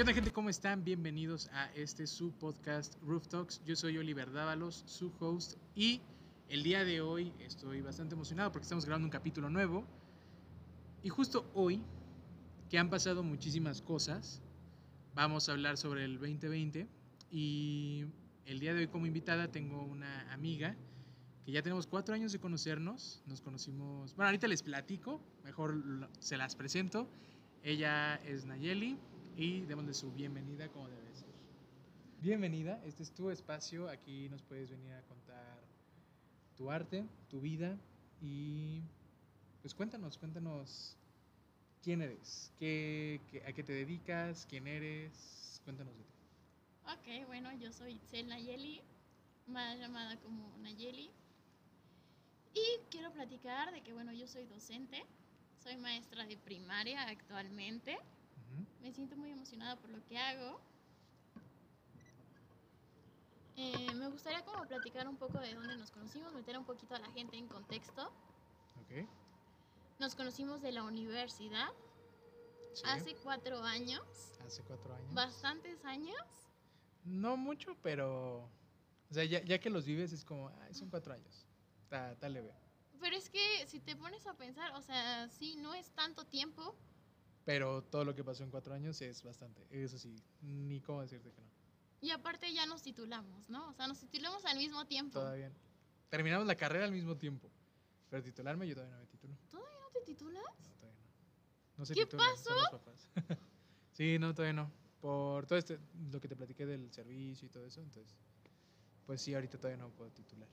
¿Qué onda gente? ¿Cómo están? Bienvenidos a este su podcast Roof Talks. Yo soy Oliver Dávalos, su host, y el día de hoy estoy bastante emocionado porque estamos grabando un capítulo nuevo. Y justo hoy, que han pasado muchísimas cosas, vamos a hablar sobre el 2020 y el día de hoy como invitada tengo una amiga que ya tenemos cuatro años de conocernos. Nos conocimos, bueno, ahorita les platico, mejor se las presento. Ella es Nayeli y démosle su bienvenida como debe ser. Bienvenida, este es tu espacio, aquí nos puedes venir a contar tu arte, tu vida y pues cuéntanos, cuéntanos quién eres, qué, qué- a qué te dedicas, quién eres, cuéntanos de ti. Ok, bueno, yo soy Itzel Nayeli, más llamada como Nayeli. Y quiero platicar de que, bueno, yo soy docente, soy maestra de primaria actualmente. Me siento muy emocionada por lo que hago. Eh, me gustaría como platicar un poco de dónde nos conocimos, meter un poquito a la gente en contexto. Ok. Nos conocimos de la universidad Sí, hace cuatro años, hace cuatro años. bastantes años. No mucho, pero. O sea, ya, ya que los vives es como, ay, son cuatro años. Está leve. Pero es que si te pones a pensar, o sea, sí, no es tanto tiempo, Pero todo lo que pasó en cuatro años es bastante. Eso sí, ni cómo decirte que no. Y aparte ya nos titulamos, ¿no? O sea, nos titulamos al mismo tiempo. Todavía. Terminamos la carrera al mismo tiempo. Pero titularme yo todavía no me titulo. ¿Todavía no te titulas? No, todavía no. No se ¿Qué titulan, pasó? son los papás. sí, no, todavía no. Por todo este, lo que te platiqué del servicio y todo eso, entonces. Pues sí, ahorita todavía no puedo titular.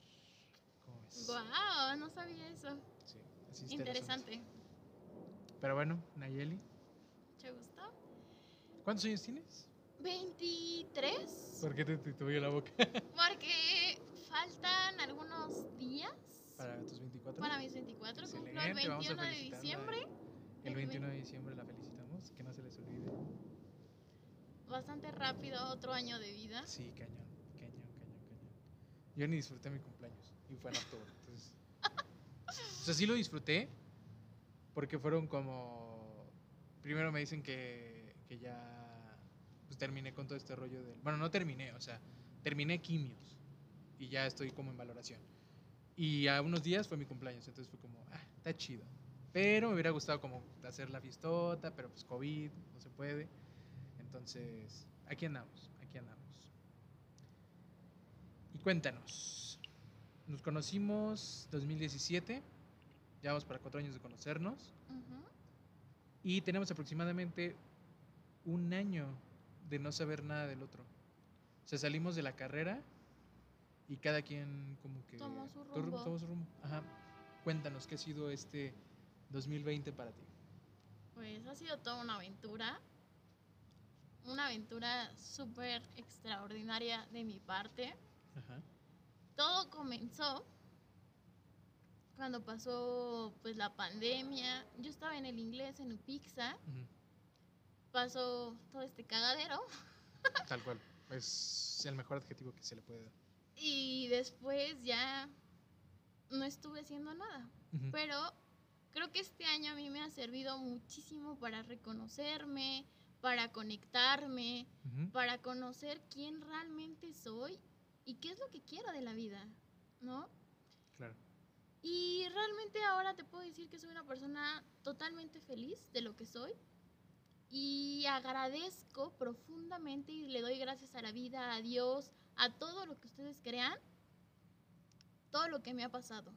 ¿Cómo ves? Wow, no sabía eso. Sí, así. Interesante. Pero bueno, Nayeli, ¿Te gustó? ¿cuántos años tienes? 23. ¿Por qué te titubeó la boca? Porque faltan algunos días Para tus 24. para mis 24. Cumplo el Excelente, vamos a 21 de felicitarla. diciembre. El 21 de diciembre la felicitamos, que no se les olvide. Bastante rápido, otro año de vida. Sí, cañón, cañón, cañón, cañón. Yo ni disfruté mi cumpleaños y fue en octubre, entonces. O sea, sí lo disfruté porque fueron como. Primero me dicen que, que ya pues, terminé con todo este rollo del. Bueno, no terminé, o sea, terminé quimios y ya estoy como en valoración. Y a unos días fue mi cumpleaños, entonces fue como, ah, está chido. Pero me hubiera gustado como hacer la fiestota, pero pues COVID, no se puede. Entonces, aquí andamos, aquí andamos. Y cuéntanos, nos conocimos 2017, ya vamos para cuatro años de conocernos, Ujú. Y tenemos aproximadamente un año de no saber nada del otro. O sea, salimos de la carrera y cada quien como que... Tomó su rumbo. tomó su rumbo. Ajá. Cuéntanos, ¿qué ha sido este 2020 para ti? Pues ha sido toda una aventura. Una aventura súper extraordinaria de mi parte. Ajá. Todo comenzó cuando pasó pues la pandemia. Yo estaba en el inglés en Upixa. Pasó todo este cagadero. Tal cual. Es el mejor adjetivo que se le puede dar. Y después ya no estuve haciendo nada. Pero creo que este año a mí me ha servido muchísimo para reconocerme, para conectarme, para conocer quién realmente soy y qué es lo que quiero de la vida, ¿no? Y realmente ahora te puedo decir que soy una persona totalmente feliz de lo que soy y agradezco profundamente y le doy gracias a la vida, a Dios, a todo lo que ustedes crean, todo lo que me ha pasado.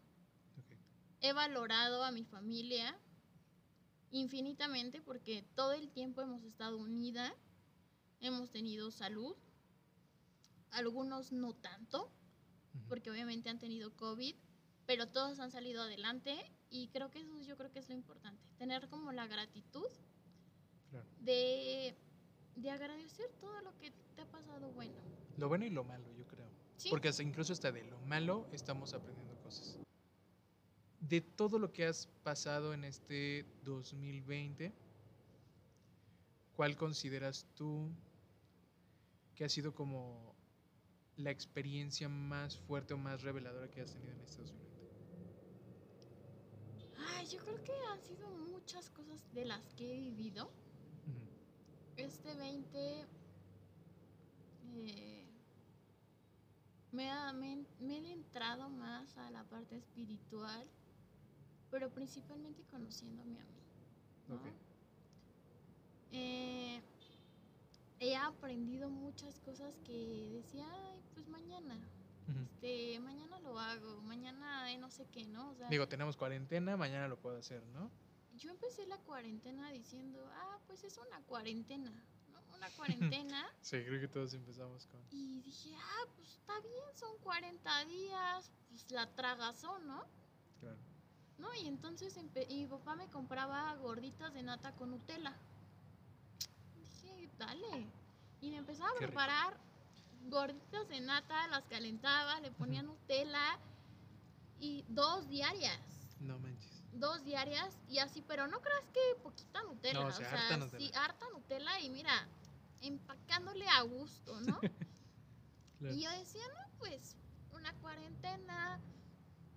Ok. He valorado a mi familia infinitamente porque todo el tiempo hemos estado unida, hemos tenido salud, algunos no tanto, Ujú. porque obviamente han tenido COVID, pero todos han salido adelante y creo que eso yo creo que es lo importante, tener como la gratitud Claro. de, de agradecer todo lo que te ha pasado bueno. Lo bueno y lo malo, yo creo. Sí. Porque hasta incluso hasta de lo malo estamos aprendiendo cosas. De todo lo que has pasado en este 2020, ¿cuál consideras tú que ha sido como la experiencia más fuerte o más reveladora que has tenido en este 2020? Ay, yo creo que han sido muchas cosas de las que he vivido. Este 20 eh, me, ha- me, me he entrado más a la parte espiritual, pero principalmente conociéndome a mí. ¿no? Ok. Eh, he aprendido muchas cosas que decía, ay, pues mañana, Ujú. este, mañana lo hago, mañana no sé qué, ¿no? O sea, Digo, tenemos cuarentena, mañana lo puedo hacer, ¿no? yo empecé la cuarentena diciendo, ah, pues es una cuarentena, ¿no? Una cuarentena. Sí, creo que todos empezamos con... y dije, ah, pues está bien, son 40 días, pues la tragazón, ¿no? Claro. ¿No? Y entonces empe- y mi papá me compraba gorditas de nata con Nutella. Dije, dale. Y me empezaba a preparar gorditas de nata, las calentaba, le ponía Nutella y dos diarias. No manches. Dos diarias y así, pero no creas que poquita Nutella. No, o o sea, sea, harta Nutella. sí, harta Nutella y mira, empacándole a gusto, ¿no? Claro. Y yo decía, no, pues una cuarentena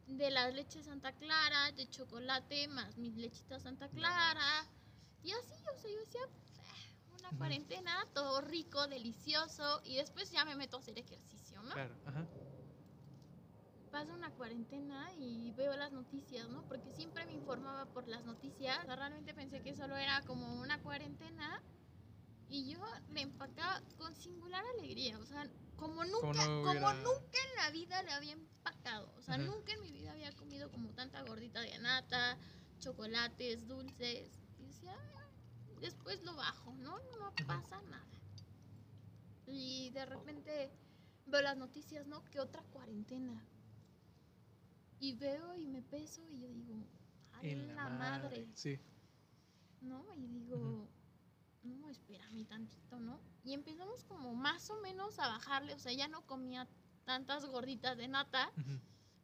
de las leches Santa Clara, de chocolate, más mis lechitas Santa Clara. Y así, o sea, yo decía, "Ah, una Ujú. Cuarentena, todo rico, delicioso. Y después ya me meto a hacer ejercicio, ¿no? Claro, ajá. Pasa una cuarentena y veo las noticias, ¿no? Porque siempre me informaba por las noticias. O sea, realmente pensé que solo era como una cuarentena. Y yo le empacaba con singular alegría. O sea, como nunca, Como no como hubiera- nunca en la vida le había empacado. O sea, nunca en mi vida había comido como tanta gordita de nata, chocolates, dulces. Y decía, "Ah, después lo bajo, ¿no? No pasa nada. Y de repente veo las noticias, ¿no? Que otra cuarentena. Y veo y me peso y yo digo, ¡ay, la, madre! Sí. ¿No? Y digo, Ujú. no, espérame tantito, ¿no? Y empezamos como más o menos a bajarle, o sea, ya no comía tantas gorditas de nata,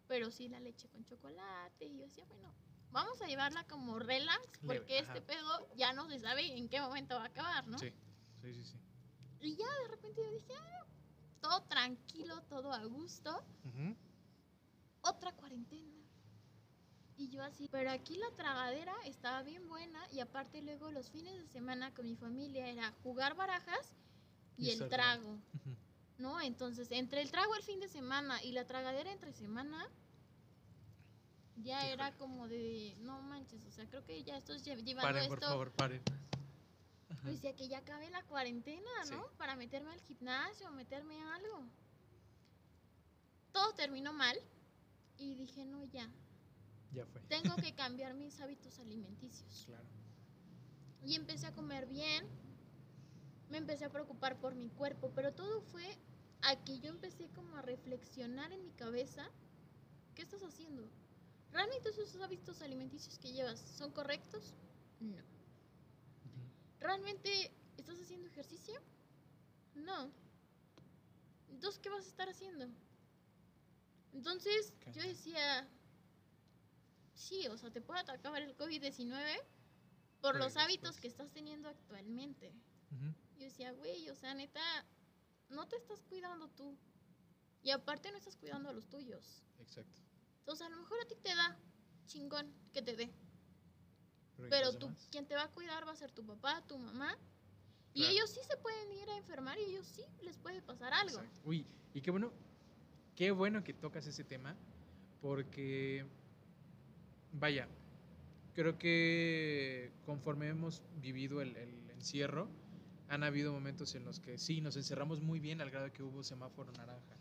pero sí la leche con chocolate. Y yo decía, bueno, vamos a llevarla como relax, Leve, porque ajá. este pedo ya no se sabe en qué momento va a acabar, ¿no? Sí, sí, sí. sí. Y ya de repente yo dije, ah, todo tranquilo, todo a gusto. Ujú. otra cuarentena. Y yo así, pero aquí la tragadera estaba bien buena y aparte luego los fines de semana con mi familia era jugar barajas y, Y el trago, Ujú. ¿no? Entonces, entre el trago el fin de semana y la tragadera entre semana, ya era como de, no manches, o sea, creo que ya estoy lle- llevando Paren, por esto, favor, paren. Ajá. decía que ya acabe la cuarentena, ¿no? Sí. Para meterme al gimnasio, meterme a algo. Todo terminó mal y dije, no, ya, Ya fue. tengo que cambiar mis hábitos alimenticios. Claro. Y empecé a comer bien, me empecé a preocupar por mi cuerpo, pero todo fue a que yo empecé como a reflexionar en mi cabeza, ¿qué estás haciendo? ¿Realmente esos hábitos alimenticios que llevas son correctos? No. ¿Realmente estás haciendo ejercicio? No. Entonces, ¿qué vas a estar haciendo? Entonces, yo decía, sí, o sea, te puede atacar el COVID-19 por los hábitos después. que estás teniendo actualmente. Ujú. Yo decía, güey, o sea, neta, no te estás cuidando tú. Y aparte no estás cuidando a los tuyos. Exacto. Entonces, a lo mejor a ti te da chingón que te dé. ¿y Pero tú, demás? quien te va a cuidar va a ser tu papá, tu mamá. Y Claro. ellos sí se pueden ir a enfermar y ellos sí les puede pasar algo. Exacto. Uy, y qué bueno, qué bueno que tocas ese tema, porque, vaya, creo que conforme hemos vivido el, el encierro, han habido momentos en los que sí, nos encerramos muy bien al grado que hubo semáforo naranja.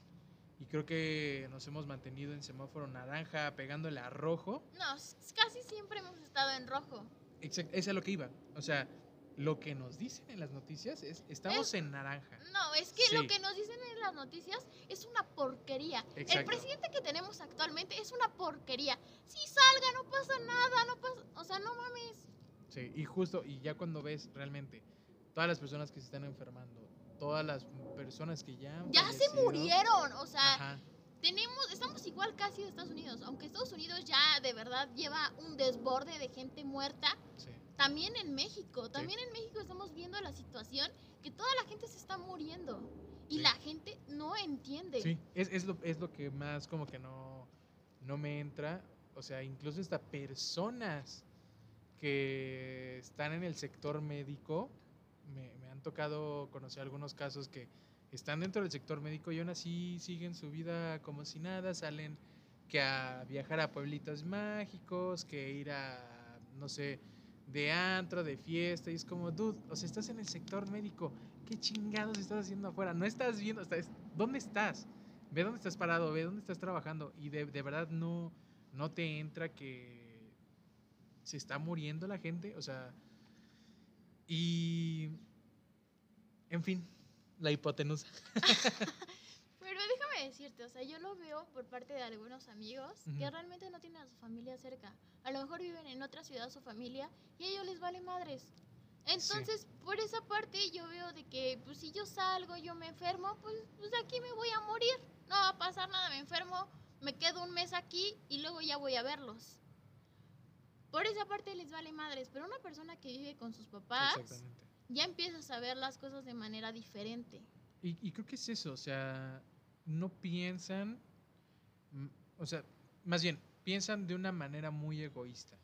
Y creo que nos hemos mantenido en semáforo naranja, pegándole a rojo. No, casi siempre hemos estado en rojo. Exacto, es a lo que iba. O sea, lo que nos dicen en las noticias es, estamos en naranja. No, es que lo que nos dicen en las noticias es una porquería. El presidente que tenemos actualmente es una porquería. Si salga, no pasa nada, no pasa... O sea, no mames. Sí, y justo, y ya cuando ves realmente todas las personas que se están enfermando, todas las personas que ya han Ya se murieron. O sea, Ajá, tenemos, estamos igual casi de Estados Unidos. Aunque Estados Unidos ya de verdad lleva un desborde de gente muerta. sí, También en México, también en México estamos viendo la situación que toda la gente se está muriendo y Sí. la gente no entiende. sí, es, es, lo, es lo que más como que no, no me entra, o sea, incluso hasta personas que están en el sector médico me, me han tocado conocer algunos casos que están dentro del sector médico y aún así siguen su vida como si nada, salen que a viajar a pueblitos mágicos, que ir a, no sé, de antro, de fiesta, y es como, dude, o sea, estás en el sector médico, ¿qué chingados estás haciendo afuera? No estás viendo, ¿dónde estás? Ve dónde estás parado, ve dónde estás trabajando, y de, de verdad no, no te entra que se está muriendo la gente, o sea, y, en fin, la hipotenusa. Pero déjame decirte, o sea, yo lo veo por parte de algunos amigos que realmente no tienen a su familia cerca. A lo mejor viven en otra ciudad su familia y a ellos les vale madres. Entonces, por esa parte yo veo de que, pues si yo salgo, yo me enfermo, pues, pues aquí me voy a morir. No va a pasar nada, me enfermo, me quedo un mes aquí y luego ya voy a verlos. Por esa parte les vale madres, pero una persona que vive con sus papás Exactamente. Ya empieza a ver las cosas de manera diferente. Y, y creo que es eso, o sea, no piensan, mm, o sea, más bien, piensan de una manera muy egoísta.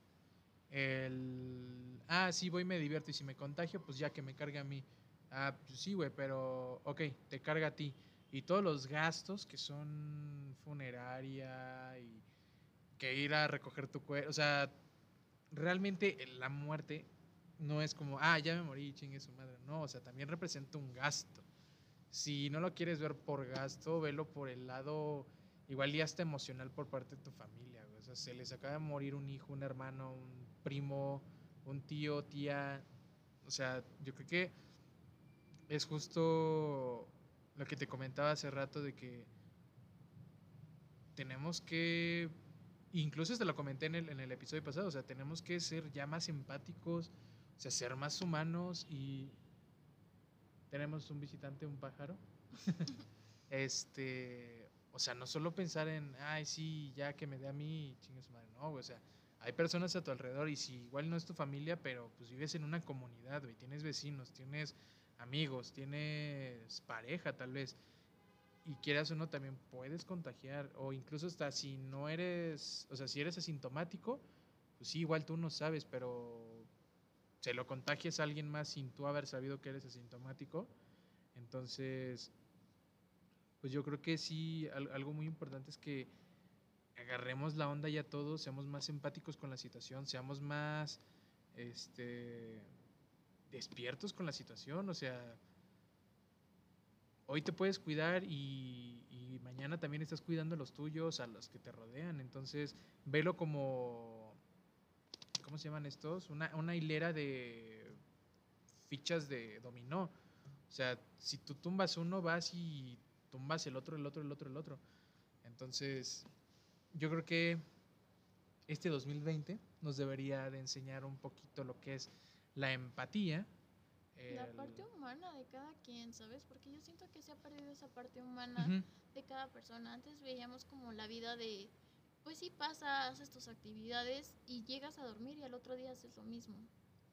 El, ah, sí, voy, me divierto y si me contagio, pues ya que me cargue a mí. Ah, pues sí, güey, pero, ok, te carga a ti. Y todos los gastos que son funeraria y que ir a recoger tu cuerpo, o sea, realmente la muerte no es como, ah, ya me morí, chingue su madre. No, o sea, también representa un gasto. Si no lo quieres ver por gasto, velo por el lado igual y hasta emocional por parte de tu familia. O sea, se les acaba de morir un hijo, un hermano, un primo, un tío, tía. O sea, yo creo que es justo lo que te comentaba hace rato de que tenemos que, incluso te lo comenté en el, en el episodio pasado, o sea, tenemos que ser ya más empáticos, o sea, ser más humanos y tenemos un visitante, un pájaro. este, o sea, no solo pensar en, ay, sí, ya que me dé a mí, chingue su madre, no, güey, o sea, hay personas a tu alrededor y si igual no es tu familia, pero pues vives en una comunidad, güey, tienes vecinos, tienes amigos, tienes pareja tal vez, y quieras o no, también puedes contagiar, o incluso hasta si no eres, o sea, si eres asintomático, pues sí, igual tú no sabes, pero se lo contagias a alguien más sin tú haber sabido que eres asintomático, entonces, pues yo creo que sí, al- algo muy importante es que agarremos la onda ya todos, seamos más empáticos con la situación, seamos más, este, despiertos con la situación, o sea, hoy te puedes cuidar y, y mañana también estás cuidando a los tuyos, a los que te rodean, entonces velo como, ¿cómo se llaman estos? Una, una hilera de fichas de dominó, o sea, si tú tumbas uno, vas y tumbas el otro, el otro, el otro, el otro. Entonces, yo creo que este 2020 nos debería de enseñar un poquito lo que es la empatía. La el- parte humana de cada quien, ¿sabes? Porque yo siento que se ha perdido esa parte humana Ujú, de cada persona. Antes veíamos como la vida de, pues sí pasa, haces tus actividades y llegas a dormir y al otro día haces lo mismo.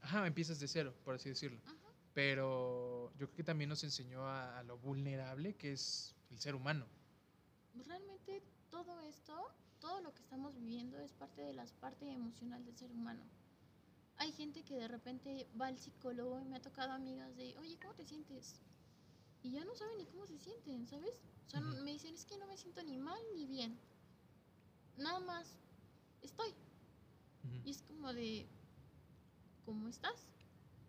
Ajá, empiezas de cero, por así decirlo. Ajá. Pero yo creo que también nos enseñó a, a lo vulnerable que es el ser humano. Realmente todo esto, todo lo que estamos viviendo es parte de la parte emocional del ser humano. Hay gente que de repente va al psicólogo y me ha tocado amigas de, oye, ¿cómo te sientes? Y ya no saben ni cómo se sienten, ¿sabes? O sea, me dicen, es que no me siento ni mal ni bien. Nada más, estoy. Y es como de, ¿cómo estás?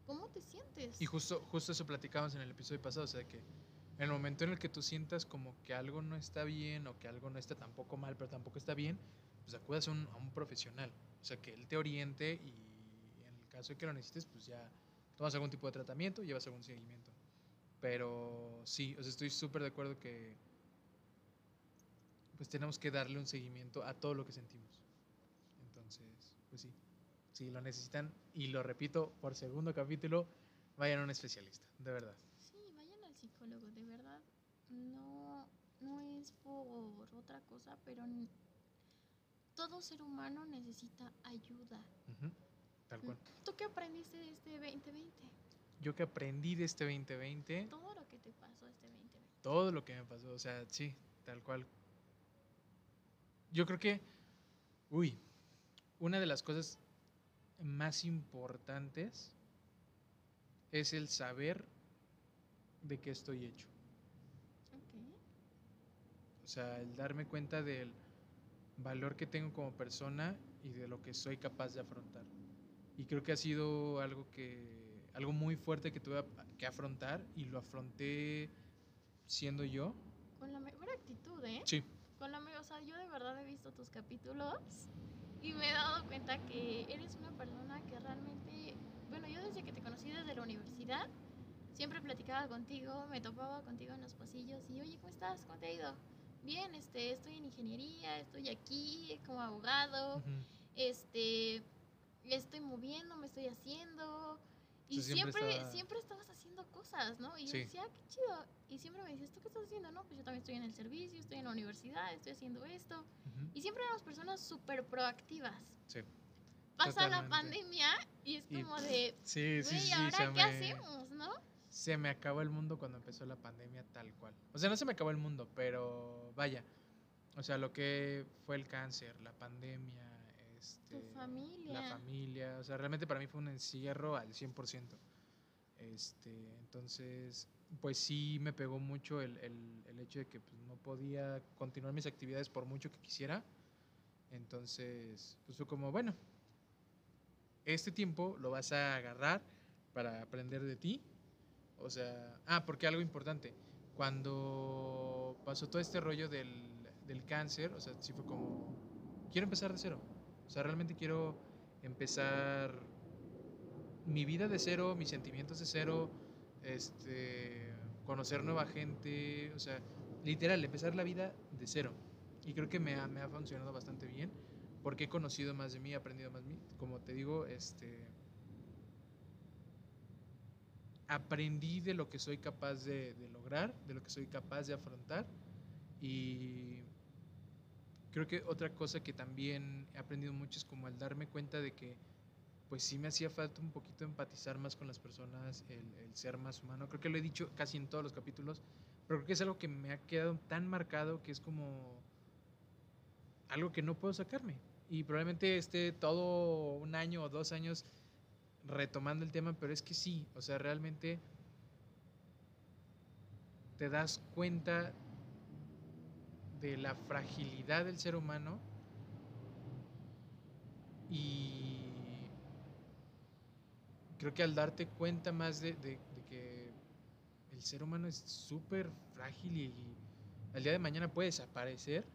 ¿Cómo te sientes? Y justo, justo eso platicamos en el episodio pasado, o sea, que en el momento en el que tú sientas como que algo no está bien o que algo no está tampoco mal, pero tampoco está bien, pues acudas a un, a un profesional, o sea, que él te oriente y en el caso de que lo necesites, pues ya tomas algún tipo de tratamiento, llevas algún seguimiento. Pero sí, o sea, estoy súper de acuerdo que pues tenemos que darle un seguimiento a todo lo que sentimos. Entonces, pues sí, si lo necesitan, y lo repito por segundo capítulo, vayan a un especialista, de verdad. Sí, vayan al psicólogo, de verdad. No, no es por otra cosa, pero todo ser humano necesita ayuda. Ujú, Tal cual. ¿Tú qué aprendiste de este 2020? Yo que aprendí de este 2020, Todo lo que te pasó este 2020. todo lo que me pasó, o sea, sí, tal cual. Yo creo que, uy, una de las cosas más importantes es el saber de qué estoy hecho. Ok. O sea, el darme cuenta del valor que tengo como persona y de lo que soy capaz de afrontar. Y creo que ha sido algo que algo muy fuerte que tuve que afrontar y lo afronté siendo yo. Con la mejor actitud, ¿eh? Sí. Con la o sea, yo de verdad he visto tus capítulos y me he dado cuenta que eres una persona que realmente, bueno, yo desde que te conocí desde la universidad, siempre platicaba contigo, me topaba contigo en los pasillos y, oye, ¿cómo estás? ¿Cómo te ha ido? Bien, este, estoy en ingeniería, estoy aquí como abogado, Ujú. este, estoy moviendo, me estoy haciendo. Y sea, siempre siempre, estaba- siempre estabas haciendo cosas, ¿no? Y yo Sí. decía, "Ah, qué chido. Y siempre me decías, ¿tú qué estás haciendo? No, pues yo también estoy en el servicio, estoy en la universidad, estoy haciendo esto. Ujú. Y siempre éramos personas súper proactivas. Sí. Pasa la Totalmente. pandemia y es Y- como de, Sí, sí, sí, ¿ahora qué me, hacemos, no? se me acabó el mundo cuando empezó la pandemia tal cual. O sea, no se me acabó el mundo, pero vaya. O sea, lo que fue el cáncer, la pandemia, este, Tu familia. la familia. O sea, realmente para mí fue un encierro al 100%. Este, entonces, pues sí me pegó mucho el, el- el hecho de que pues, no podía continuar mis actividades por mucho que quisiera. Entonces, pues fue como, bueno, este tiempo lo vas a agarrar para aprender de ti. O sea, ah, porque algo importante, cuando pasó todo este rollo del, del cáncer, o sea, sí fue como, quiero empezar de cero. O sea, realmente quiero empezar mi vida de cero, mis sentimientos de cero, este, conocer nueva gente, o sea, literal, empezar la vida de cero. Y creo que me ha, me ha funcionado bastante bien porque he conocido más de mí, he aprendido más de mí. Como te digo, este, aprendí de lo que soy capaz de, de lograr, de lo que soy capaz de afrontar. Y creo que otra cosa que también he aprendido mucho es como el darme cuenta de que pues sí me hacía falta un poquito empatizar más con las personas, el, el ser más humano. Creo que lo he dicho casi en todos los capítulos, pero creo que es algo que me ha quedado tan marcado que es como algo que no puedo sacarme. Y probablemente esté todo un año o dos años retomando el tema, pero es que sí, o sea, realmente te das cuenta de la fragilidad del ser humano y creo que al darte cuenta más de, de- que el ser humano es súper frágil y, y al día de mañana puede desaparecer,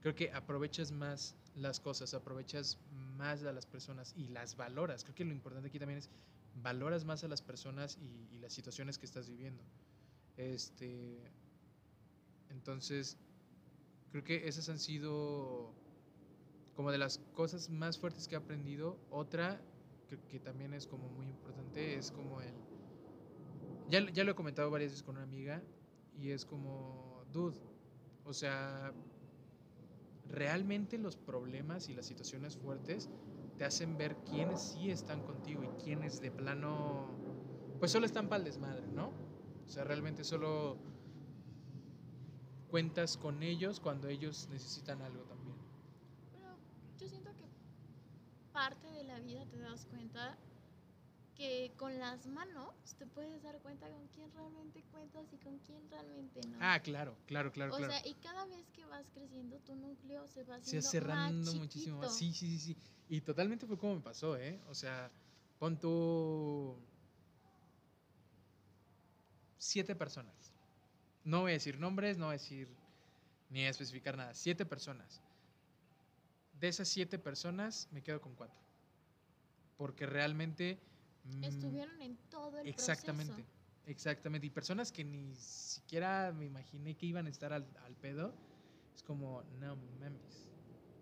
creo que aprovechas más las cosas, aprovechas más a las personas y las valoras. Creo que lo importante aquí también es valoras más a las personas y, y las situaciones que estás viviendo. Este, entonces, creo que esas han sido como de las cosas más fuertes que he aprendido. Otra que, también es como muy importante es como el... Ya, ya lo he comentado varias veces con una amiga y es como, dude, o sea, realmente los problemas y las situaciones fuertes te hacen ver quiénes sí están contigo y quiénes de plano, pues solo están para el desmadre, ¿no? O sea, realmente solo cuentas con ellos cuando ellos necesitan algo también. Pero yo siento que parte de la vida te das cuenta que con las manos te puedes dar cuenta con quién realmente cuentas y con quién realmente no. Ah, claro, claro, claro, o claro. sea, y cada vez que vas creciendo, tu núcleo se va se va cerrando más muchísimo más. Sí, sí, sí, sí. Y totalmente fue como me pasó, ¿eh? O sea, pon tú siete personas. No voy a decir nombres, no voy a decir ni a especificar nada. Siete personas. De esas siete personas me quedo con cuatro. Porque realmente... mm, Estuvieron en todo el Exactamente, proceso. exactamente. Y personas que ni siquiera me imaginé que iban a estar al, al pedo, es como, no mames.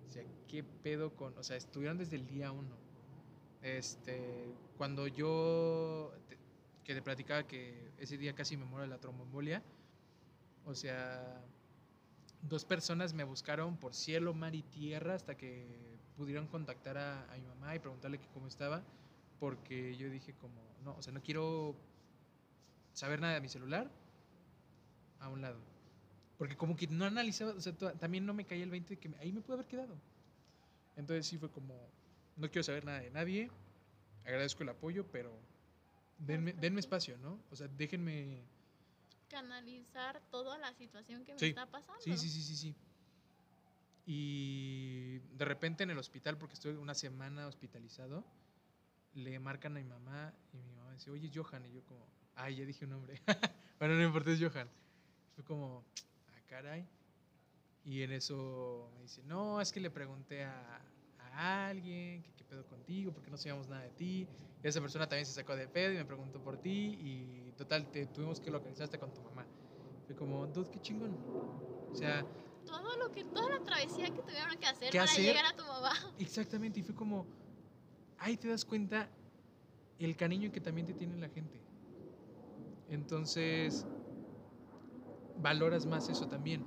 O sea, ¿qué pedo con...? O sea, estuvieron desde el día uno. Este, cuando yo, te- que te platicaba que ese día casi me muero de la tromboembolia, o sea, dos personas me buscaron por cielo, mar y tierra hasta que pudieron contactar a, a mi mamá y preguntarle que cómo estaba porque yo dije como, no, o sea, no quiero saber nada de mi celular a un lado. Porque como que no analizaba, o sea, también no me caía el 20 de que me- ahí me pude haber quedado. Entonces sí fue como, no quiero saber nada de nadie, agradezco el apoyo, pero denme, denme espacio, ¿no? O sea, déjenme... Canalizar toda la situación que me Sí, está pasando. Sí, sí, sí, sí, sí. Y de repente en el hospital, porque estoy una semana hospitalizado, le marcan a mi mamá y mi mamá dice, oye, es Johan. Y yo como, ay, ya dije un nombre. bueno, no importa, es Johan. Fue como, ah, caray. Y en eso me dice, no, es que le pregunté a, a alguien que qué pedo contigo, porque no sabíamos nada de ti. Y esa persona también se sacó de pedo y me preguntó por ti. Y total, te tuvimos que localizarte con tu mamá. Fue como, dude, qué chingón. O sea, Todo lo que, toda la travesía que tuvieron que hacer ¿Qué para hacer? llegar a tu mamá. Exactamente, y fue como, ahí te das cuenta el cariño que también te tiene la gente. Entonces, valoras más eso también.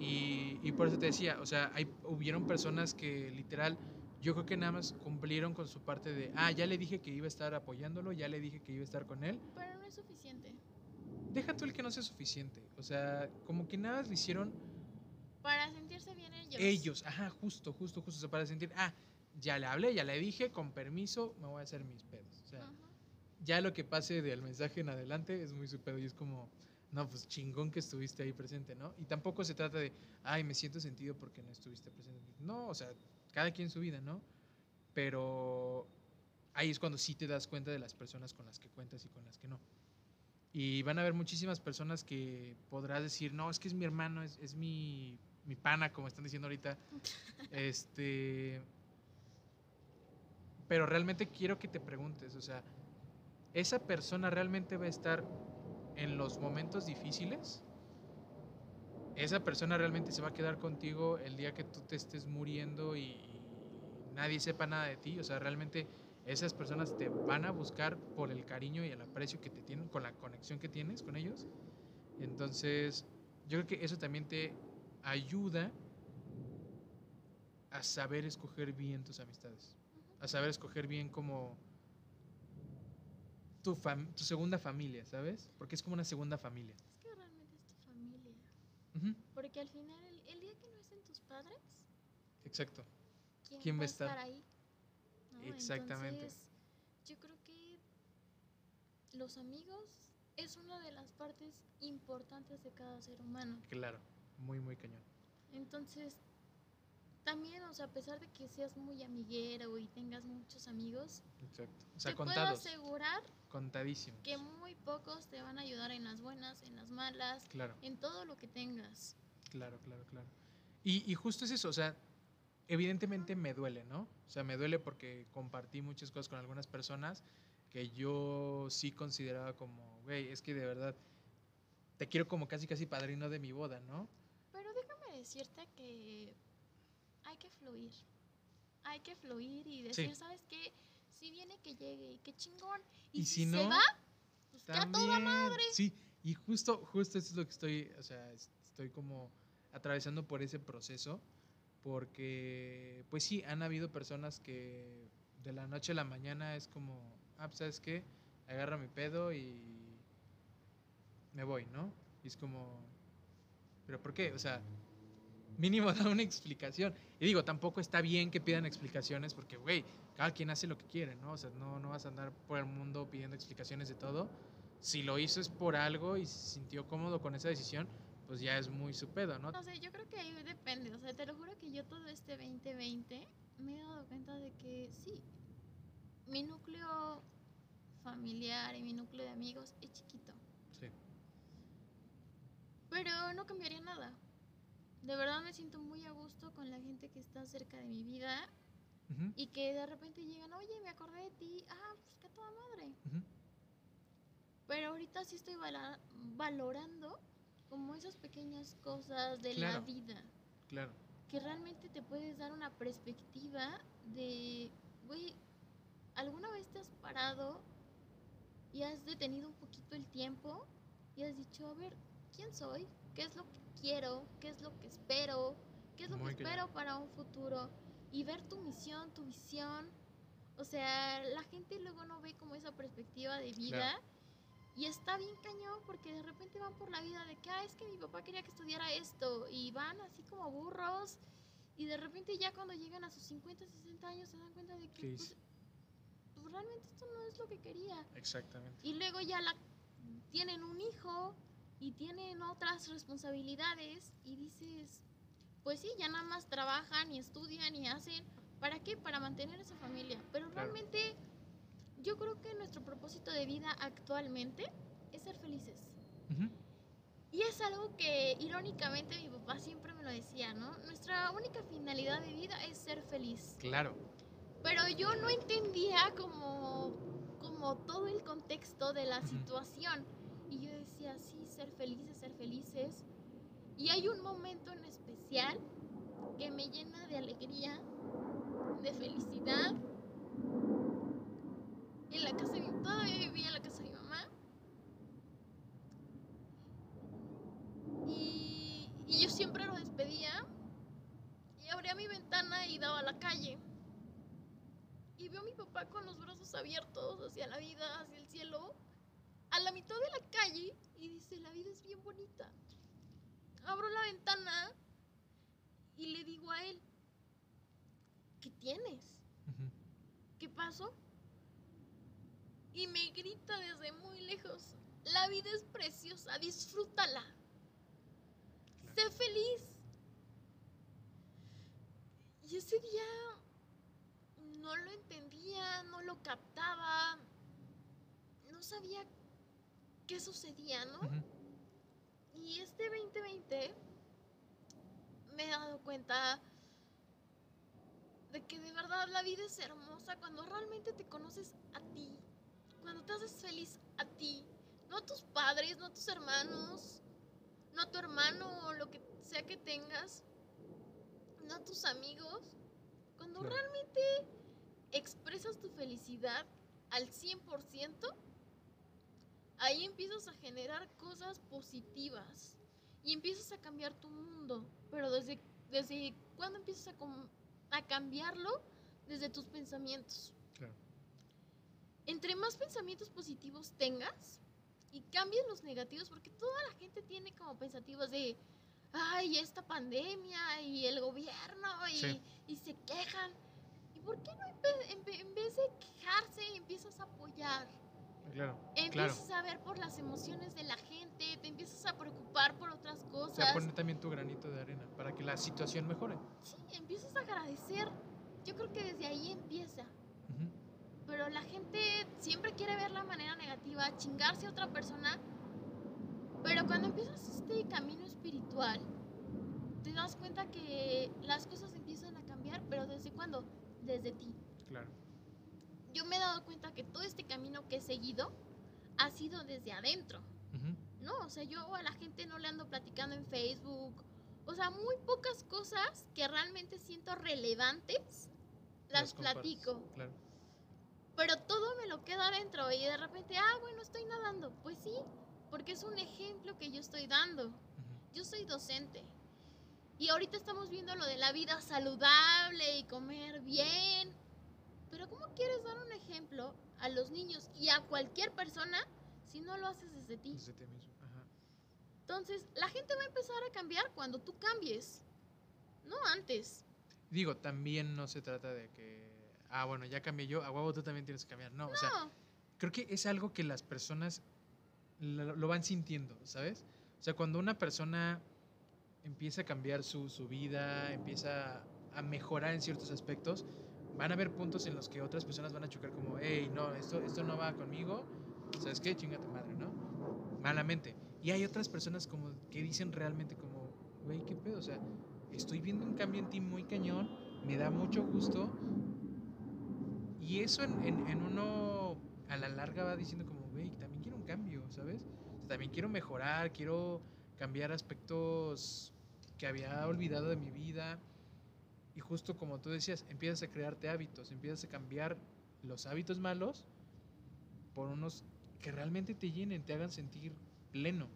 Y, y por eso te decía, o sea, hay, hubieron personas que literal, yo creo que nada más cumplieron con su parte de, ah, ya le dije que iba a estar apoyándolo, ya le dije que iba a estar con él. Pero no es suficiente. Deja tú el que no sea suficiente. O sea, como que nada más lo hicieron Para sentirse bien ellos. ellos. Ajá, justo, justo, justo. O sea, para sentir, ah, ya le hablé, ya le dije, con permiso, me voy a hacer mis pedos. O sea, Ajá. ya lo que pase del mensaje en adelante es muy su pedo y es como, no, pues chingón que estuviste ahí presente, ¿no? Y tampoco se trata de, ay, me siento sentido porque no estuviste presente. No, o sea, cada quien su vida, ¿no? Pero ahí es cuando sí te das cuenta de las personas con las que cuentas y con las que no. Y van a haber muchísimas personas que podrás decir, no, es que es mi hermano, es, es mi, mi pana, como están diciendo ahorita. este. Pero realmente quiero que te preguntes, o sea, ¿esa persona realmente va a estar en los momentos difíciles? ¿Esa persona realmente se va a quedar contigo el día que tú te estés muriendo y nadie sepa nada de ti? O sea, realmente esas personas te van a buscar por el cariño y el aprecio que te tienen, con la conexión que tienes con ellos. Entonces, yo creo que eso también te ayuda a saber escoger bien tus amistades, a saber escoger bien como tu, fam- tu segunda familia, ¿sabes? Porque es como una segunda familia. Es que realmente es tu familia. Ujú, Porque al final, el, el día que no estén tus padres, Exacto. ¿quién, ¿Quién va a estar, estar? ahí? ¿No? Exactamente. Entonces, yo creo que los amigos es una de las partes importantes de cada ser humano. Claro, muy, muy cañón. Entonces, también, o sea, a pesar de que seas muy amiguero y tengas muchos amigos, Exacto. O sea, te puedo asegurar contadísimos. que muy pocos te van a ayudar en las buenas, en las malas, Claro. en todo lo que tengas. Claro, claro, claro. Y, y justo es eso, o sea, evidentemente me duele, ¿no? O sea, me duele porque compartí muchas cosas con algunas personas que yo sí consideraba como, güey, es que de verdad te quiero como casi, casi padrino de mi boda, ¿no? Pero déjame decirte que que fluir. Hay que fluir y decir, ¿sabes qué? Si viene que llegue y qué chingón. Y, Y si, si se no, va, pues que a toda También, madre. Sí, y justo, justo eso es lo que estoy, o sea, es- estoy como atravesando por ese proceso, porque, pues sí, han habido personas que de la noche a la mañana es como, ah, pues, ¿sabes qué? Agarra mi pedo y me voy, ¿no? Y es como, ¿pero por qué? O sea, mínimo da una explicación. Y digo, tampoco está bien que pidan explicaciones porque, güey, cada quien hace lo que quiere, ¿no? O sea, no, no vas a andar por el mundo pidiendo explicaciones de todo. Si lo hizo es por algo y se sintió cómodo con esa decisión, pues ya es muy su pedo, ¿no? No sé, yo creo que ahí depende. O sea, te lo juro que yo todo este 2020 me he dado cuenta de que sí, mi núcleo familiar y mi núcleo de amigos es chiquito. Sí. Pero no cambiaría nada. De verdad me siento muy a gusto con la gente que está cerca de mi vida y que de repente llegan, oye, me acordé de ti. Ah, pues que toda madre. ujú. Pero ahorita sí estoy valorando como esas pequeñas cosas de la vida. Claro. que realmente te puedes dar una perspectiva de, güey, ¿alguna vez te has parado y has detenido un poquito el tiempo y has dicho, a ver, ¿quién soy? ¿Qué es lo que quiero? ¿Qué es lo que espero? ¿Qué es lo Muy que espero para un futuro? Y ver tu misión, tu visión. O sea, la gente luego no ve como esa perspectiva de vida. Claro. Y está bien cañón porque de repente van por la vida de que, ah, es que mi papá quería que estudiara esto. Y van así como burros. Y de repente ya cuando llegan a sus 50, 60 años se dan cuenta de que, pues pues realmente esto no es lo que quería. Exactamente. Y luego ya la, tienen un hijo y tienen otras responsabilidades y dices, pues sí, ya nada más trabajan y estudian y hacen, ¿para qué? Para mantener esa familia. Pero Claro. realmente yo creo que nuestro propósito de vida actualmente es ser felices. Ujú. Y es algo que irónicamente mi papá siempre me lo decía, ¿no? Nuestra única finalidad de vida es ser feliz. Claro. Pero yo no entendía como, como todo el contexto de la Ujú. situación. Y yo decía, sí, ser felices, ser felices. Y hay un momento en especial que me llena de alegría, de felicidad. En la casa de mi todavía vivía en la casa de mi mamá. Y, y yo siempre lo despedía. Y abría mi ventana y daba a la calle. Y veo a mi papá con los brazos abiertos hacia la vida, hacia el cielo, a la mitad de la calle y dice, la vida es bien bonita. Abro la ventana y le digo a él, ¿qué tienes? ¿Qué pasó? Y me grita desde muy lejos, la vida es preciosa, disfrútala. Claro. Sé feliz. Y ese día no lo entendía, no lo captaba, no sabía qué sucedía, ¿no? Y este 2020 me he dado cuenta de que de verdad la vida es hermosa cuando realmente te conoces a ti, cuando te haces feliz a ti, no a tus padres, no a tus hermanos, no a tu hermano o lo que sea que tengas, no a tus amigos, cuando realmente expresas tu felicidad al 100%, ahí empiezas a generar cosas positivas y empiezas a cambiar tu mundo. Pero desde, desde cuándo empiezas a, a cambiarlo? Desde tus pensamientos. Claro. Entre más pensamientos positivos tengas y cambies los negativos, porque toda la gente tiene como pensativos de, ay, esta pandemia y el gobierno y, Sí. y se quejan. ¿Y por qué no en vez de quejarse empiezas a apoyar? Claro. Claro. Empiezas a ver por las emociones de la gente, te empiezas a preocupar por otras O cosas. sea, poner también tu granito de arena para que la situación mejore. Sí, empiezas a agradecer. Yo creo que desde ahí empieza. Ujú. Pero la gente siempre quiere ver la manera negativa, chingarse a otra persona. Pero cuando empiezas este camino espiritual, te das cuenta que las cosas empiezan a cambiar, pero ¿desde cuándo? Desde ti. Claro. Yo me he dado cuenta que todo este camino que he seguido ha sido desde adentro. No, o sea, yo a la gente no le ando platicando en Facebook. O sea, muy pocas cosas que realmente siento relevantes las, platico. Claro. Pero todo me lo queda adentro y de repente, ah, bueno, estoy nadando. Pues sí, porque es un ejemplo que yo estoy dando. Yo soy docente. Y ahorita estamos viendo lo de la vida saludable y comer bien. Pero ¿cómo quieres dar un ejemplo a los niños y a cualquier persona si no lo haces desde ti? Desde ti mismo. Ajá. Entonces, la gente va a empezar a cambiar cuando tú cambies, no antes. Digo, también no se trata de que, ah, bueno, ya cambié yo, a huevo tú también tienes que cambiar. No, o sea, No, creo que es algo que las personas lo, lo van sintiendo, ¿sabes? O sea, cuando una persona empieza a cambiar su, su vida, empieza a mejorar en ciertos aspectos, van a haber puntos en los que otras personas van a chocar como, hey, no, esto, esto no va conmigo, ¿sabes qué? Chinga tu madre, ¿no? Malamente. Y hay otras personas como que dicen realmente como, güey, ¿qué pedo? O sea, estoy viendo un cambio en ti muy cañón, me da mucho gusto. Y eso en, en- en uno a la larga va diciendo como, güey, también quiero un cambio, ¿sabes? O sea, también quiero mejorar, quiero cambiar aspectos que había olvidado de mi vida. Y justo como tú decías, empiezas a crearte hábitos, empiezas a cambiar los hábitos malos por unos que realmente te llenen, te hagan sentir pleno.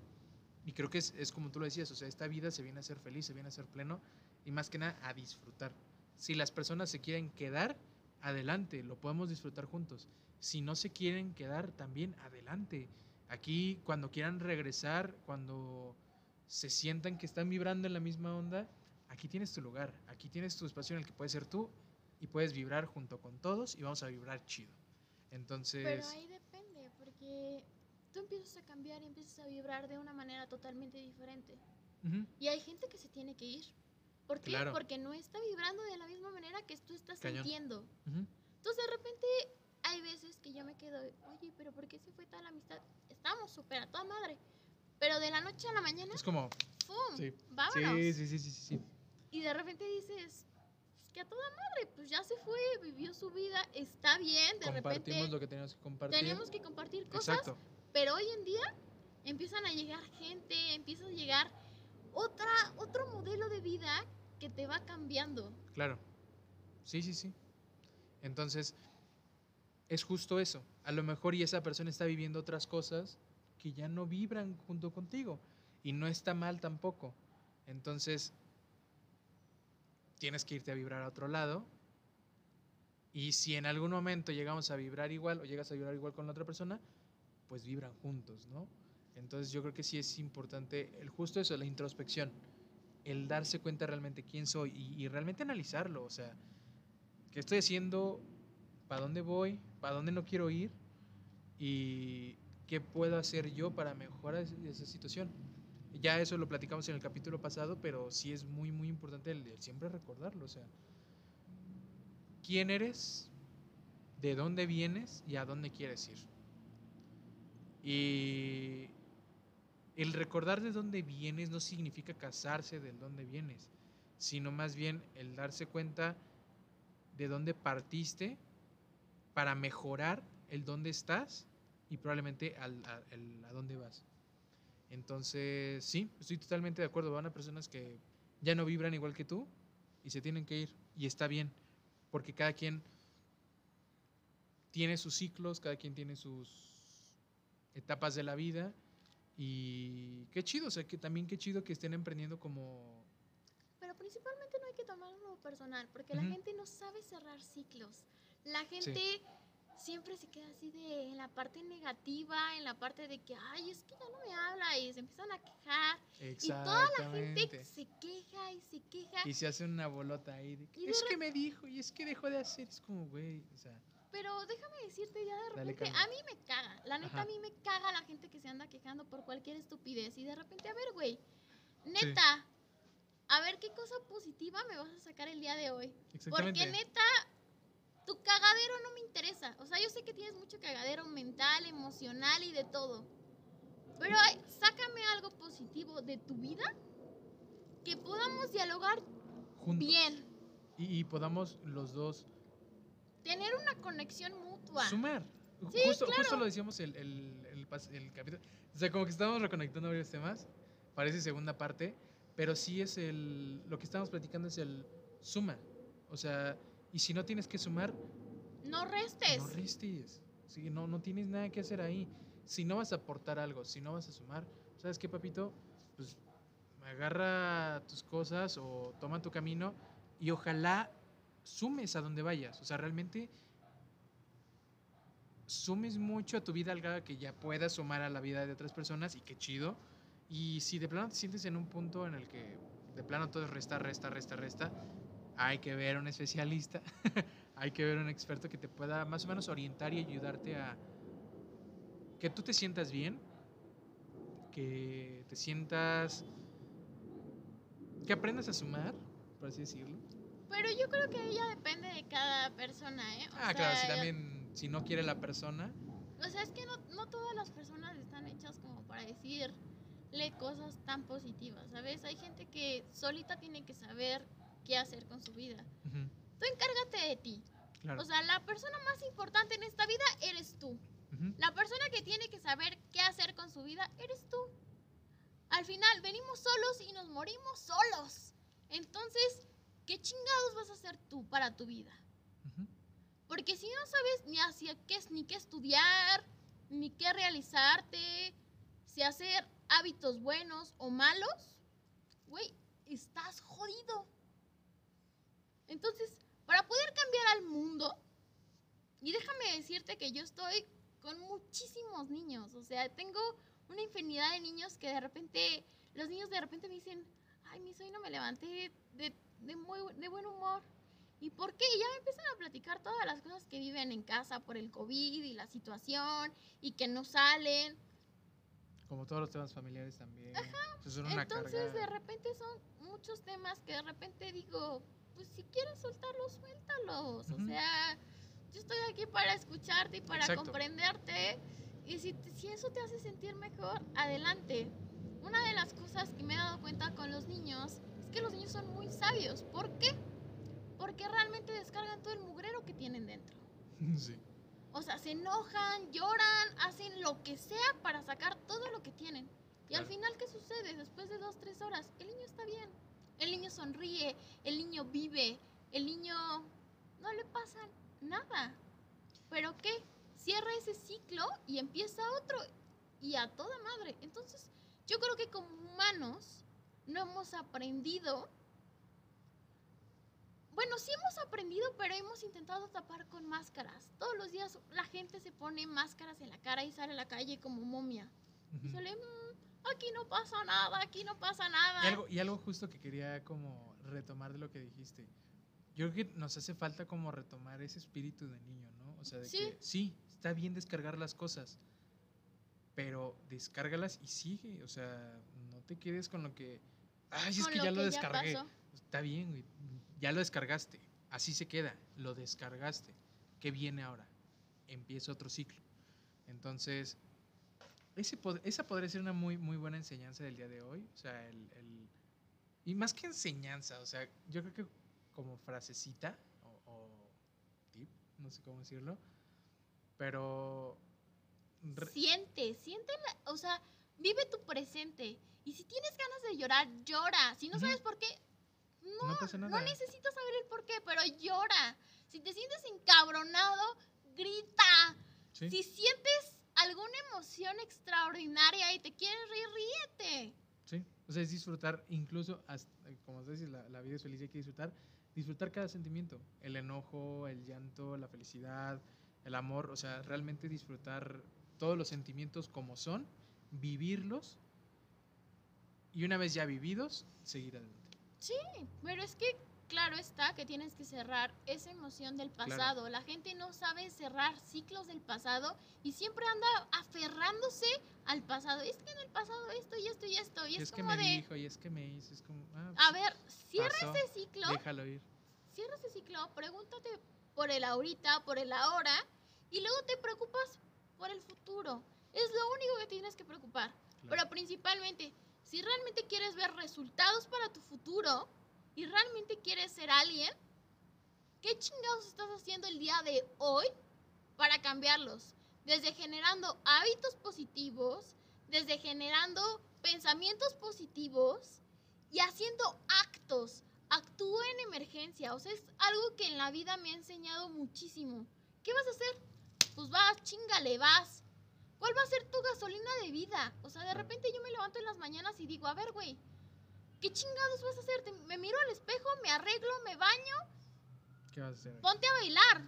Y creo que es, es como tú lo decías, o sea, esta vida se viene a ser feliz, se viene a ser pleno y más que nada a disfrutar. Si las personas se quieren quedar, adelante, lo podemos disfrutar juntos. Si no se quieren quedar, también adelante. Aquí, cuando quieran regresar, cuando se sientan que están vibrando en la misma onda, aquí tienes tu lugar, aquí tienes tu espacio en el que puedes ser tú y puedes vibrar junto con todos y vamos a vibrar chido. Entonces, Pero ahí depende, porque tú empiezas a cambiar y empiezas a vibrar de una manera totalmente diferente. ujú, Y hay gente que se tiene que ir. ¿Por qué? Claro. Porque no está vibrando de la misma manera que tú estás Cañón. sintiendo. ujú, Entonces de repente hay veces que yo me quedo, oye, pero ¿por qué se fue tal amistad? Estábamos súper a toda madre. Pero de la noche a la mañana, es como, ¡pum! sí, ¡Vámonos! sí, sí, sí, sí, sí. Y de repente dices, es que a toda madre, pues ya se fue, vivió su vida, está bien, de compartimos repente lo que teníamos que compartir. tenemos que compartir cosas, Exacto, pero hoy en día empiezan a llegar gente, empieza a llegar otra, otro modelo de vida que te va cambiando. claro. Sí, sí, sí. Entonces, es justo eso. A lo mejor y esa persona está viviendo otras cosas que ya no vibran junto contigo. Y no está mal tampoco. Entonces, tienes que irte a vibrar a otro lado. Y si en algún momento llegamos a vibrar igual o llegas a vibrar igual con la otra persona, pues vibran juntos, ¿no? Entonces yo creo que sí es importante el justo eso, la introspección, el darse cuenta realmente quién soy y, y realmente analizarlo, o sea, qué estoy haciendo, para dónde voy, para dónde no quiero ir y qué puedo hacer yo para mejorar es- esa situación. Ya eso lo platicamos en el capítulo pasado, pero sí es muy, muy importante el, el siempre recordarlo, o sea, quién eres, de dónde vienes y a dónde quieres ir. Y el recordar de dónde vienes no significa casarse del dónde vienes, sino más bien el darse cuenta de dónde partiste para mejorar el dónde estás y probablemente al, a, dónde vas. Entonces, sí, estoy totalmente de acuerdo. Van a personas que ya no vibran igual que tú y se tienen que ir. Y está bien, porque cada quien tiene sus ciclos, cada quien tiene sus etapas de la vida. Y qué chido, o sea, que también qué chido que estén emprendiendo como... Pero principalmente no hay que tomarlo personal, porque la gente no sabe cerrar ciclos. La gente siempre se queda así de en la parte negativa, en la parte de que, ay, es que ya no me habla se empiezan a quejar. Y toda la gente se queja y se queja. Y se hace una bolota ahí de que, Y de es que me dijo y es que dejó de hacer. Es como, güey, o sea, Pero déjame decirte ya de repente, a mí me caga. La neta, Ajá. a mí me caga la gente que se anda quejando por cualquier estupidez. Y de repente, a ver, güey, neta, a ver qué cosa positiva me vas a sacar el día de hoy. Porque neta, tu cagadero no me interesa. O sea, yo sé que tienes mucho cagadero mental, emocional y de todo. Pero ay, sácame algo positivo de tu vida que podamos dialogar Juntos. bien. Y, y podamos los dos Tener una conexión mutua. sumar. Sí, justo, claro. justo lo decíamos el, el, el, el capítulo. O sea, como que estamos reconectando varios temas. Parece segunda parte. Pero sí es el. Lo que estamos platicando es el suma. O sea, y si no tienes que sumar, No restes. no restes. Sí, no, no tienes nada que hacer ahí. Si no vas a aportar algo, si no vas a sumar, ¿sabes qué, papito? Pues agarra tus cosas o toma tu camino y ojalá sumes a donde vayas. O sea, realmente sumes mucho a tu vida al grado que ya puedas sumar a la vida de otras personas y qué chido. Y si de plano te sientes en un punto en el que de plano todo es resta, resta, resta, resta, hay que ver a un especialista, hay que ver a un experto que te pueda más o menos orientar y ayudarte a que tú te sientas bien, que te sientas, que aprendas a sumar, por así decirlo. Pero yo creo que ella depende de cada persona, ¿eh? O Ah, claro, si sea, también, si no quiere la persona, O sea, es que no, no todas las personas están hechas como para decirle cosas tan positivas, ¿sabes? Hay gente que solita tiene que saber qué hacer con su vida. ujú, Tú encárgate de ti. claro. O sea, la persona más importante en esta vida eres tú. La persona que tiene que saber qué hacer con su vida eres tú. Al final, venimos solos y nos morimos solos. Entonces, ¿qué chingados vas a hacer tú para tu vida? Porque si no sabes ni hacia qué, ni qué estudiar, ni qué realizarte, si hacer hábitos buenos o malos, güey, estás jodido. Entonces, para poder cambiar al mundo, y déjame decirte que yo estoy con muchísimos niños, o sea, tengo una infinidad de niños que de repente, los niños de repente me dicen, ay, mis hoy no me levanté de, de muy, de buen humor. ¿Y por qué? Y ya me empiezan a platicar todas las cosas que viven en casa por el COVID y la situación y que no salen. Como todos los temas familiares también. Son una Entonces, de carga. repente son muchos temas que de repente digo, pues si quieres soltarlos, suéltalos. O Ujú. sea, yo estoy aquí para escucharte y para Exacto. comprenderte. Y si, si eso te hace sentir mejor, adelante. Una de las cosas que me he dado cuenta con los niños es que los niños son muy sabios. ¿Por qué? Porque realmente descargan todo el mugrero que tienen dentro. sí. O sea, se enojan, lloran, hacen lo que sea para sacar todo lo que tienen. Y al final, ¿qué sucede? Después de dos, tres horas, el niño está bien. El niño sonríe, el niño vive, el niño no le pasa nada. ¿Pero qué? Cierra ese ciclo y empieza otro. Y a toda madre. Entonces, yo creo que como humanos no hemos aprendido bueno, sí hemos aprendido, pero hemos intentado tapar con máscaras. Todos los días la gente se pone máscaras en la cara y sale a la calle como momia. Y sale, "Mm, aquí no pasa nada, aquí no pasa nada. Y algo, y algo justo que quería como retomar de lo que dijiste. Yo creo que nos hace falta como retomar ese espíritu de niño, ¿no? O sea, de Sí. que sí, está bien descargar las cosas, pero descárgalas y sigue. O sea, no te quedes con lo que. Ay, es Con que ya lo descargué. Está bien, güey. Ya lo descargaste. Así se queda. Lo descargaste. ¿Qué viene ahora? Empieza otro ciclo. Entonces, ese esa podría ser una muy, muy buena enseñanza del día de hoy. O sea, el, el- y más que enseñanza, o sea, yo creo que como frasecita o, o tip, no sé cómo decirlo, pero... Siente, siente, la- o sea, vive tu presente. Y si tienes ganas de llorar, llora. Si no sabes por qué, no, no no necesitas saber el por qué, pero llora. Si te sientes encabronado, grita. Sí, Si sientes alguna emoción extraordinaria y te quieres reír, ríete. sí. O sea, es disfrutar, incluso, hasta- como se dice, la, la vida es feliz y hay que disfrutar. Disfrutar cada sentimiento. El enojo, el llanto, la felicidad, el amor. O sea, realmente disfrutar todos los sentimientos como son, vivirlos y una vez ya vividos, seguir adelante. Pero es que, claro está que tienes que cerrar esa emoción del Claro. pasado. La gente no sabe cerrar ciclos del pasado y siempre anda aferrándose al pasado. Es que en el pasado esto y esto y esto. Y Y es, es que como me de, dijo, y es que me hizo, es como, ah, a ver, cierra pasó, ese ciclo, déjalo ir. cierra ese ciclo, pregúntate por el ahorita, por el ahora, y luego te preocupas por el futuro. Es lo único que tienes que preocupar. Claro. Pero principalmente, si realmente quieres ver resultados para tu futuro y realmente quieres ser alguien, ¿qué chingados estás haciendo el día de hoy para cambiarlos? Desde generando hábitos positivos, desde generando pensamientos positivos y haciendo actos. Actúa en emergencia. O sea, es algo que en la vida me ha enseñado muchísimo. ¿Qué vas a hacer? Pues vas, chingale, vas. ¿Cuál va a ser tu gasolina de vida? O sea, de repente yo me levanto en las mañanas y digo, a ver, güey, ¿qué chingados vas a hacer? Te- me miro al espejo, me arreglo, me baño, ¿Qué vas a hacer? ponte a bailar.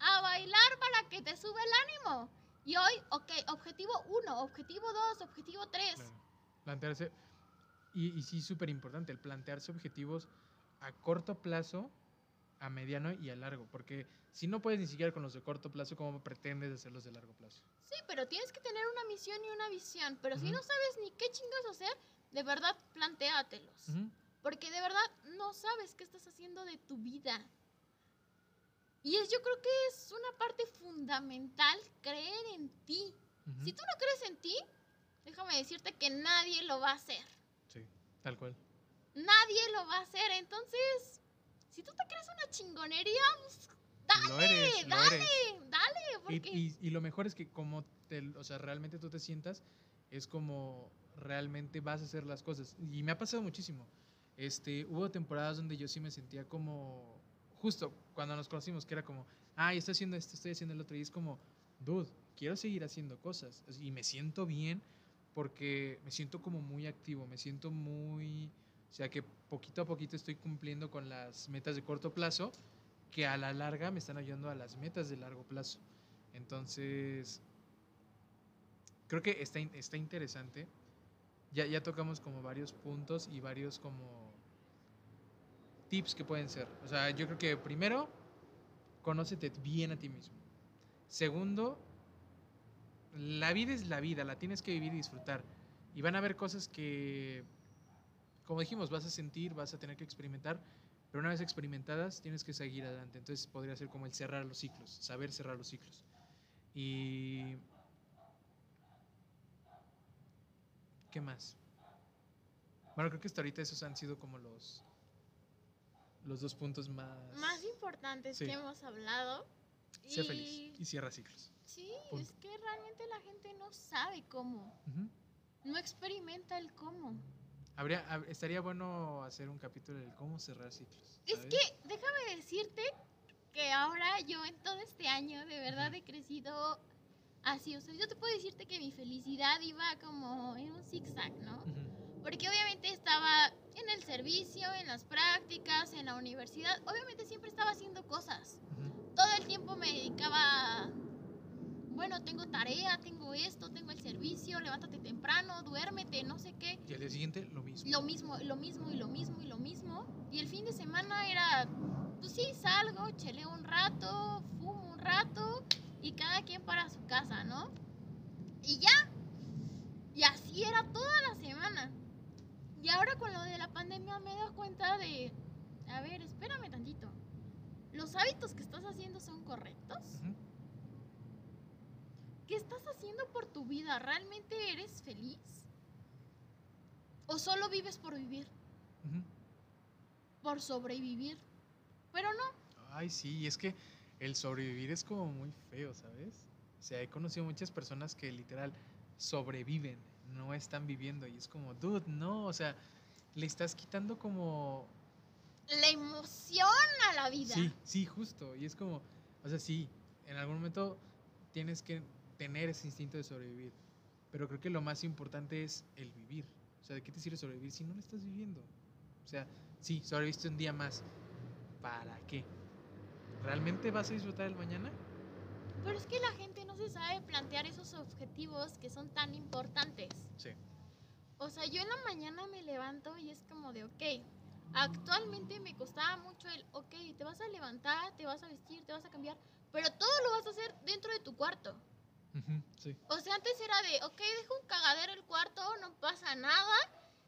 A bailar para que te sube el ánimo. Y hoy, ok, objetivo 1, objetivo 2, objetivo 3. Claro. Plantearse, y, y sí, súper importante, el plantearse objetivos a corto plazo, a mediano y a largo, porque si no puedes ni siquiera con los de corto plazo, ¿cómo pretendes hacerlos de largo plazo? Sí, pero tienes que tener una misión y una visión. Pero si Ujú. no sabes ni qué chingados hacer, de verdad, plantéatelos. Ujú. Porque de verdad no sabes qué estás haciendo de tu vida. Y es, yo creo que es una parte fundamental creer en ti. Si tú no crees en ti, déjame decirte que nadie lo va a hacer. Sí, tal cual. Nadie lo va a hacer. Entonces, si tú te crees una chingonería, pues eres, dale, dale, Y, y- y lo mejor es que como te, o sea, realmente tú te sientas, es como realmente vas a hacer las cosas. Y me ha pasado muchísimo. Este, hubo temporadas donde yo sí me sentía como, justo cuando nos conocimos, que era como, ay, estoy haciendo esto, estoy haciendo el otro. Y es como, dude, quiero seguir haciendo cosas. Y me siento bien porque me siento como muy activo, me siento muy, o sea, que poquito a poquito estoy cumpliendo con las metas de corto plazo que a la larga me están ayudando a las metas de largo plazo. Entonces, creo que está, está interesante. Ya, ya tocamos como varios puntos y varios como tips que pueden ser. O sea, yo creo que primero, conócete bien a ti mismo. Segundo, la vida es la vida, la tienes que vivir y disfrutar. Y van a haber cosas que, como dijimos, vas a sentir, vas a tener que experimentar, pero una vez experimentadas tienes que seguir adelante. Entonces podría ser como el cerrar los ciclos, saber cerrar los ciclos. Y... ¿Qué más? Bueno, creo que hasta ahorita esos han sido como los, los dos puntos más... Más importantes Sí. que hemos hablado. Sé y- feliz y cierra ciclos. Sí, Punto. es que realmente la gente no sabe cómo. No experimenta el cómo. Habría, hab- estaría bueno hacer un capítulo del cómo cerrar ciclos. Es que déjame decirte que ahora yo en todo este año de verdad he crecido así. O sea, yo te puedo decirte que mi felicidad iba como en un zigzag, ¿no? Porque obviamente estaba en el servicio, en las prácticas, en la universidad. Obviamente siempre estaba haciendo cosas. Todo el tiempo me dedicaba bueno, tengo tarea, tengo esto, tengo el servicio, levántate temprano, duérmete, no sé qué. Y al día siguiente lo mismo. Lo mismo, lo mismo y lo mismo y lo mismo. Y el fin de semana era, pues sí, salgo, cheleo un rato, fumo un rato y cada quien para su casa, ¿no? Y ya. Y así era toda la semana. Y ahora con lo de la pandemia me he dado cuenta de, a ver, espérame tantito. ¿Los hábitos que estás haciendo son correctos? ¿Qué estás haciendo por tu vida? ¿Realmente eres feliz? ¿O solo vives por vivir? Por sobrevivir. Pero no. Ay, sí, es que el sobrevivir es como muy feo, ¿sabes? O sea, he conocido muchas personas que literal sobreviven, no están viviendo. Y es como, dude, no, o sea, le estás quitando como... La emoción a la vida. Sí, sí, justo. Y es como, o sea, sí, en algún momento tienes que tener ese instinto de sobrevivir. Pero creo que lo más importante es el vivir. O sea, ¿de qué te sirve sobrevivir si no lo estás viviendo? O sea, sí, sobreviviste un día más. ¿Para qué? ¿Realmente vas a disfrutar el mañana? Pero es que la gente no se sabe plantear esos objetivos que son tan importantes. Sí. O sea, yo en la mañana me levanto y es como de, ok, actualmente me costaba mucho el, ok, te vas a levantar, te vas a vestir, te vas a cambiar, pero todo lo vas a hacer dentro de tu cuarto. Sí. O sea, antes era de, ok, dejo un cagadero el cuarto, no pasa nada.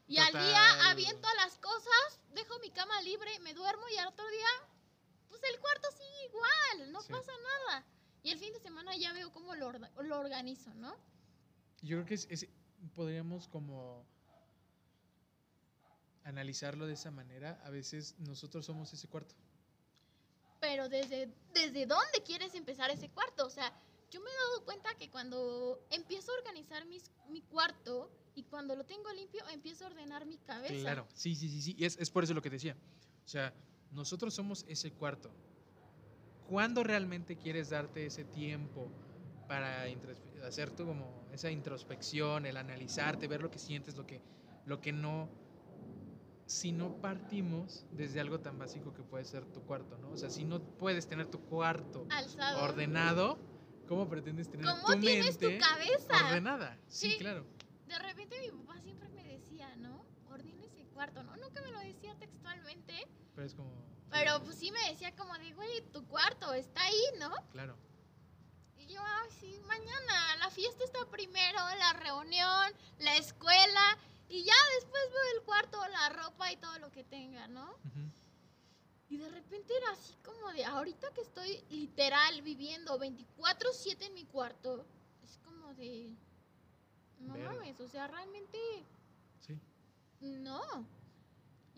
Y al día aviento las cosas, dejo mi cama libre, me duermo y al otro día, pues el cuarto sigue igual, no Sí. pasa nada. Y el fin de semana ya veo cómo lo, lo organizo, ¿no? Yo creo que es, es- podríamos como analizarlo de esa manera. A veces nosotros somos ese cuarto. Pero desde, ¿desde dónde quieres empezar ese cuarto? O sea, yo me he dado cuenta que cuando empiezo a organizar mis, mi cuarto y cuando lo tengo limpio, empiezo a ordenar mi cabeza. Claro, sí, sí, sí, sí. Y es, es por eso lo que decía. O sea, nosotros somos ese cuarto. ¿Cuándo realmente quieres darte ese tiempo para hacer tu como esa introspección, el analizarte, ver lo que sientes, lo que, lo que no, si no partimos desde algo tan básico que puede ser tu cuarto, ¿no? O sea, si no puedes tener tu cuarto Alzado. ordenado, ¿cómo pretendes tener ¿Cómo tu tienes tu mente cabeza? ordenada? Sí, Sí. claro. De repente mi papá siempre me decía, ¿no? Ordena ese cuarto, ¿no? Nunca me lo decía textualmente, Pero es como... pero pues sí me decía como de, güey, tu cuarto está ahí, ¿no? Claro. Y yo, ay, sí, mañana, la fiesta está primero, la reunión, la escuela, y ya después veo el cuarto, la ropa y todo lo que tenga, ¿no? Y de repente era así como de, ahorita que estoy literal viviendo 24/7 en mi cuarto, es como de, no mames, o sea, realmente Sí. no.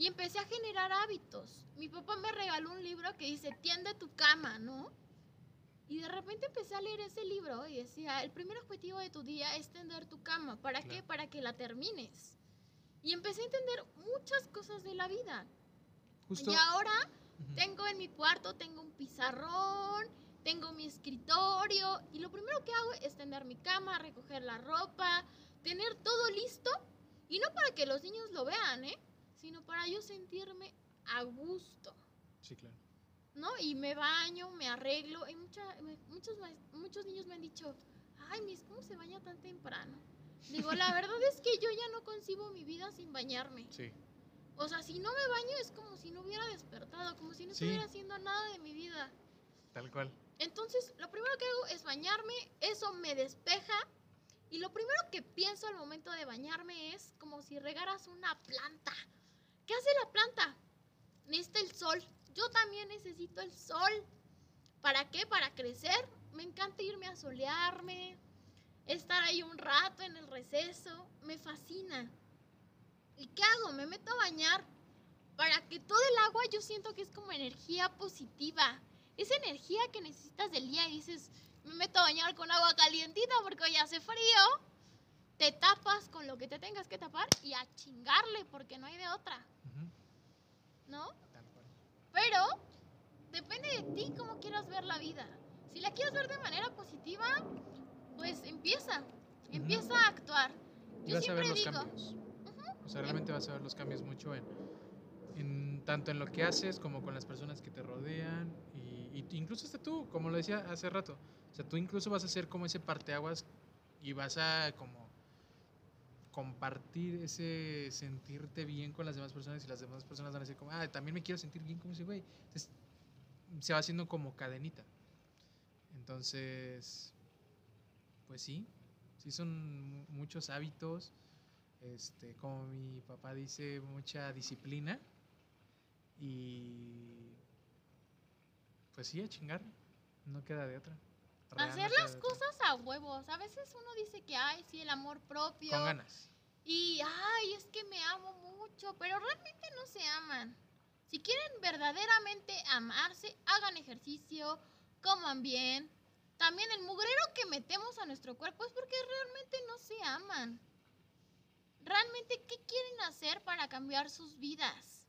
Y empecé a generar hábitos. Mi papá me regaló un libro que dice, tiende tu cama, ¿no? Y de repente empecé a leer ese libro y decía, el primer objetivo de tu día es tender tu cama. ¿Para qué? Claro. Para que la termines. Y empecé a entender muchas cosas de la vida. Justo... Y ahora Ujú. tengo en mi cuarto, tengo un pizarrón, tengo mi escritorio y lo primero que hago es tender mi cama, recoger la ropa, tener todo listo y no para que los niños lo vean, ¿eh? Sino para yo sentirme a gusto, Sí, claro. ¿no? Y me baño, me arreglo y mucha- muchos, muchos niños me han dicho, ay, Miss, ¿cómo se baña tan temprano? Digo, la verdad es que yo ya no concibo mi vida sin bañarme. Sí. O sea, si no me baño es como si no hubiera despertado, como si no Sí. estuviera haciendo nada de mi vida. Tal cual. Entonces, lo primero que hago es bañarme, eso me despeja. Y lo primero que pienso al momento de bañarme es como si regaras una planta. ¿Qué hace la planta? Necesita el sol. Yo también necesito el sol. ¿Para qué? Para crecer. Me encanta irme a solearme, estar ahí un rato en el receso. Me fascina. ¿Y qué hago? Me meto a bañar para que todo el agua yo siento que es como energía positiva. Esa energía que necesitas del día y dices, me meto a bañar con agua calientita porque hoy hace frío. Te tapas con lo que te tengas que tapar y a chingarle porque no hay de otra, ¿no? Pero depende de ti cómo quieras ver la vida. Si la quieres ver de manera positiva, pues empieza, empieza a actuar. Y Yo vas a ver siempre los digo, cambios. O sea, realmente vas a ver los cambios mucho en, en tanto en lo que haces como con las personas que te rodean y, y incluso hasta tú, como lo decía hace rato. O sea, tú incluso vas a ser como ese parteaguas y vas a como compartir ese sentirte bien con las demás personas y las demás personas van a decir como, ah, también me quiero sentir bien como ese güey. Entonces, se va haciendo como cadenita. Entonces, pues sí, sí son mu- muchos hábitos, este, como mi papá dice, mucha disciplina y pues sí, a chingar, no queda de otra. Hacer las cosas a huevos. A veces uno dice que, ay, sí, el amor propio. con ganas. Y, ay, es que me amo mucho, pero realmente no se aman. Si quieren verdaderamente amarse, hagan ejercicio, coman bien. También el mugrero que metemos a nuestro cuerpo es porque realmente no se aman. Realmente, ¿qué quieren hacer para cambiar sus vidas?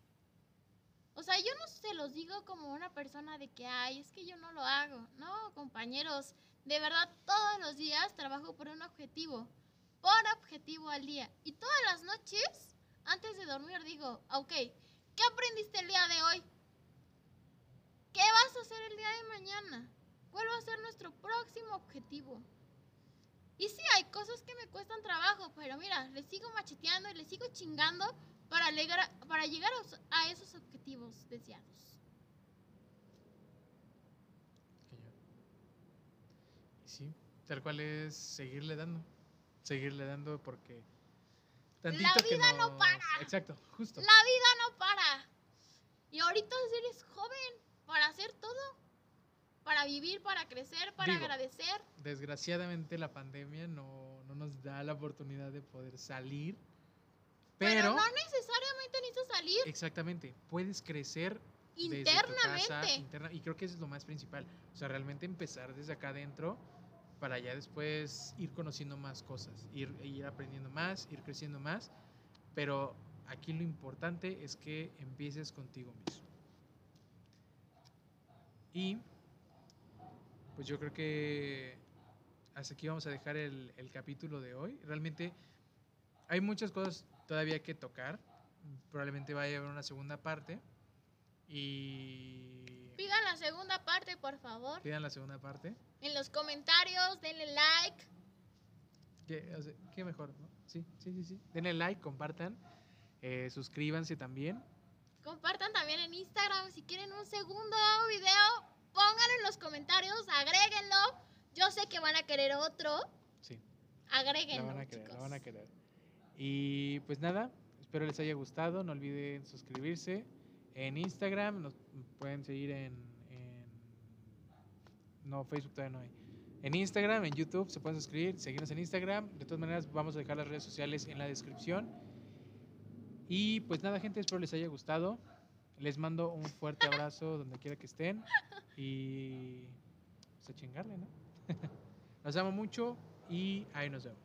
O sea, yo no se los digo como una persona de que, ay, es que yo no lo hago. No, compañeros, de verdad, todos los días trabajo por un objetivo por objetivo al día. Y todas las noches, antes de dormir, digo, ok, ¿qué aprendiste el día de hoy? ¿Qué vas a hacer el día de mañana? ¿Cuál va a ser nuestro próximo objetivo? Y sí, hay cosas que me cuestan trabajo, pero mira, le sigo macheteando y le sigo chingando para llegar, para llegar a os- a esos objetivos deseados. que sí, tal cual es seguirle dando, seguirle dando porque tantito que vida no nos- para. Exacto, justo. La vida no para. Y ahorita eres joven para hacer todo. Para vivir, para crecer, para Digo, agradecer. Desgraciadamente la pandemia no, no nos da la oportunidad de poder salir, Pero, pero, no necesariamente necesitas salir exactamente, puedes crecer internamente. casa, interna, y creo que eso es lo más principal. O sea, realmente empezar desde acá adentro para ya después ir conociendo más cosas, ir, ir aprendiendo más, ir creciendo más. Pero aquí lo importante es que empieces contigo mismo. Y pues yo creo que hasta aquí vamos a dejar el, el capítulo de hoy. Realmente hay muchas cosas todavía que tocar. Probablemente vaya a haber una segunda parte. Y Pidan la segunda parte, por favor. pidan la segunda parte. En los comentarios, denle like. ¿Qué, o sea, qué mejor? ¿no? Sí, sí, sí, sí. Denle like, compartan. eh, suscríbanse también. Compartan también en Instagram si quieren un segundo video. Pónganlo en los comentarios, agréguenlo. Yo sé que van a querer otro. Sí, Agréguenlo, van a querer, chicos. la van a querer. Y pues nada, espero les haya gustado. No olviden suscribirse en Instagram. Nos pueden seguir en, No, Facebook todavía no hay. En Instagram, en YouTube se pueden suscribir, seguirnos en Instagram. De todas maneras, vamos a dejar las redes sociales en la descripción. Y pues nada, gente, espero les haya gustado. Les mando un fuerte abrazo donde quiera que estén. Y pues a chingarle, ¿no? Los amo mucho y ahí nos vemos.